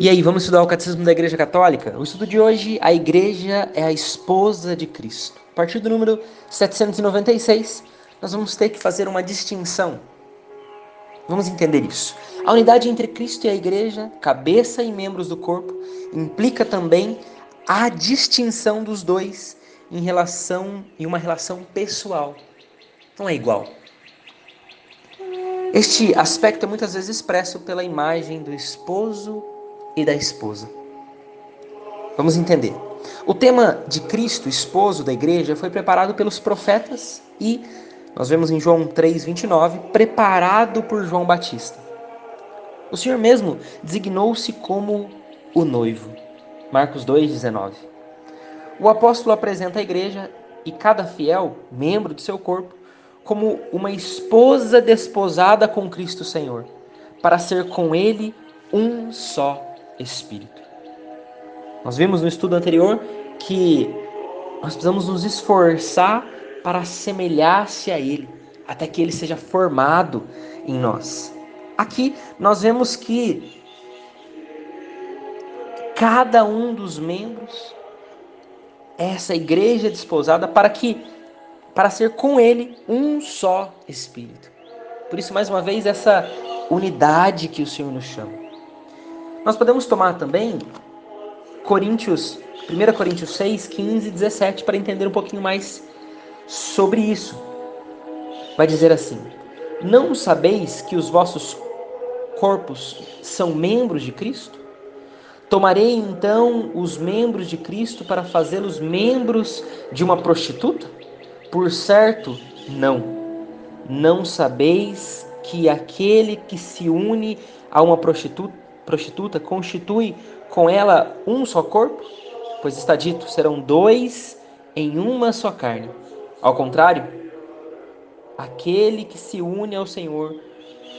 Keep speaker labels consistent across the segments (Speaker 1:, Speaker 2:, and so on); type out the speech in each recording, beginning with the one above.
Speaker 1: E aí, vamos estudar o Catecismo da Igreja Católica? O estudo de hoje, a Igreja é a esposa de Cristo. A partir do número 796, nós vamos ter que fazer uma distinção. Vamos entender isso. A unidade entre Cristo e a Igreja, cabeça e membros do corpo, implica também a distinção dos dois em relação em uma relação pessoal. Não é igual. Este aspecto é muitas vezes expresso pela imagem do esposo e da esposa. Vamos entender. O tema de Cristo, esposo da igreja, foi preparado pelos profetas e nós vemos em João 3:29, preparado por João Batista. O Senhor mesmo designou-se como o noivo. Marcos 2:19. O apóstolo apresenta a igreja e cada fiel, membro de seu corpo, como uma esposa desposada com Cristo Senhor, para ser com ele um só espírito. Nós vimos no estudo anterior que nós precisamos nos esforçar para assemelhar-se a ele, até que ele seja formado em nós. Aqui nós vemos que cada um dos membros essa igreja desposada para que para ser com ele um só espírito. Por isso mais uma vez essa unidade que o Senhor nos chama. Nós podemos tomar também Coríntios, 1 Coríntios 6, 15 e 17 para entender um pouquinho mais sobre isso. Vai dizer assim: Não sabeis que os vossos corpos são membros de Cristo? Tomarei então os membros de Cristo para fazê-los membros de uma prostituta? Por certo, não. Não sabeis que aquele que se une a uma prostituta prostituta constitui com ela um só corpo? Pois está dito: serão dois em uma só carne. Ao contrário, aquele que se une ao Senhor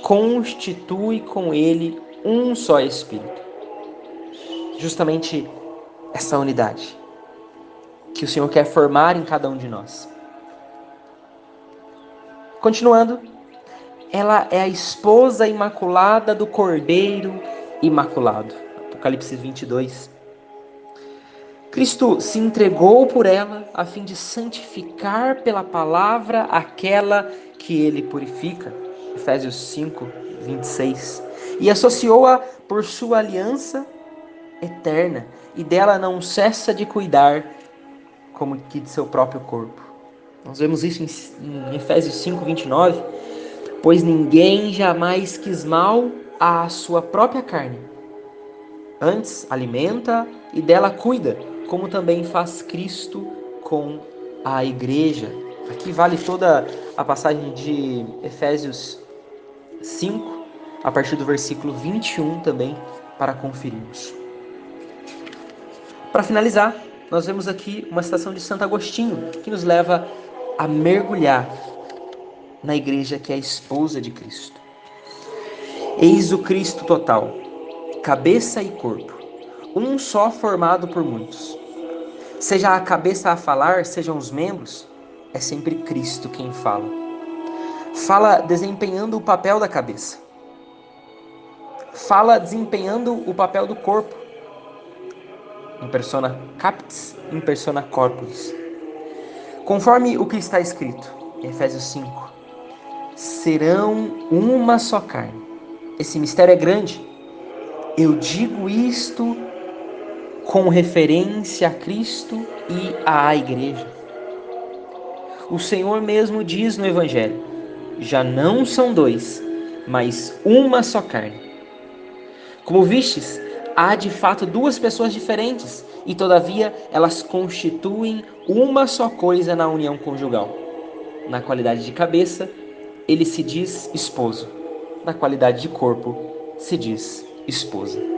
Speaker 1: constitui com ele um só espírito. Justamente essa unidade que o Senhor quer formar em cada um de nós. Continuando, ela é a esposa imaculada do Cordeiro imaculado. Apocalipse 22. Cristo se entregou por ela a fim de santificar pela palavra aquela que ele purifica. Efésios 5, 26. E associou-a por sua aliança eterna, e dela não cessa de cuidar, como que de seu próprio corpo. Nós vemos isso em, Efésios 5, 29. Pois ninguém jamais quis mal à sua própria carne. Antes alimenta e dela cuida, como também faz Cristo com a igreja. Aqui vale toda a passagem de Efésios 5, a partir do versículo 21 também, para conferirmos. Para finalizar, nós vemos aqui uma citação de Santo Agostinho, que nos leva a mergulhar na igreja que é a esposa de Cristo. Eis o Cristo total, cabeça e corpo, um só formado por muitos. Seja a cabeça a falar, sejam os membros, é sempre Cristo quem fala. Fala desempenhando o papel da cabeça. Fala desempenhando o papel do corpo. Em persona captis, em persona corporis. Conforme o que está escrito Efésios 5, serão uma só carne esse mistério é grande. Eu digo isto com referência a Cristo e à Igreja. O Senhor mesmo diz no Evangelho: já não são dois, mas uma só carne. Como vistes, há de fato duas pessoas diferentes, e todavia elas constituem uma só coisa na união conjugal. Na qualidade de cabeça, ele se diz esposo na qualidade de corpo, se diz esposa.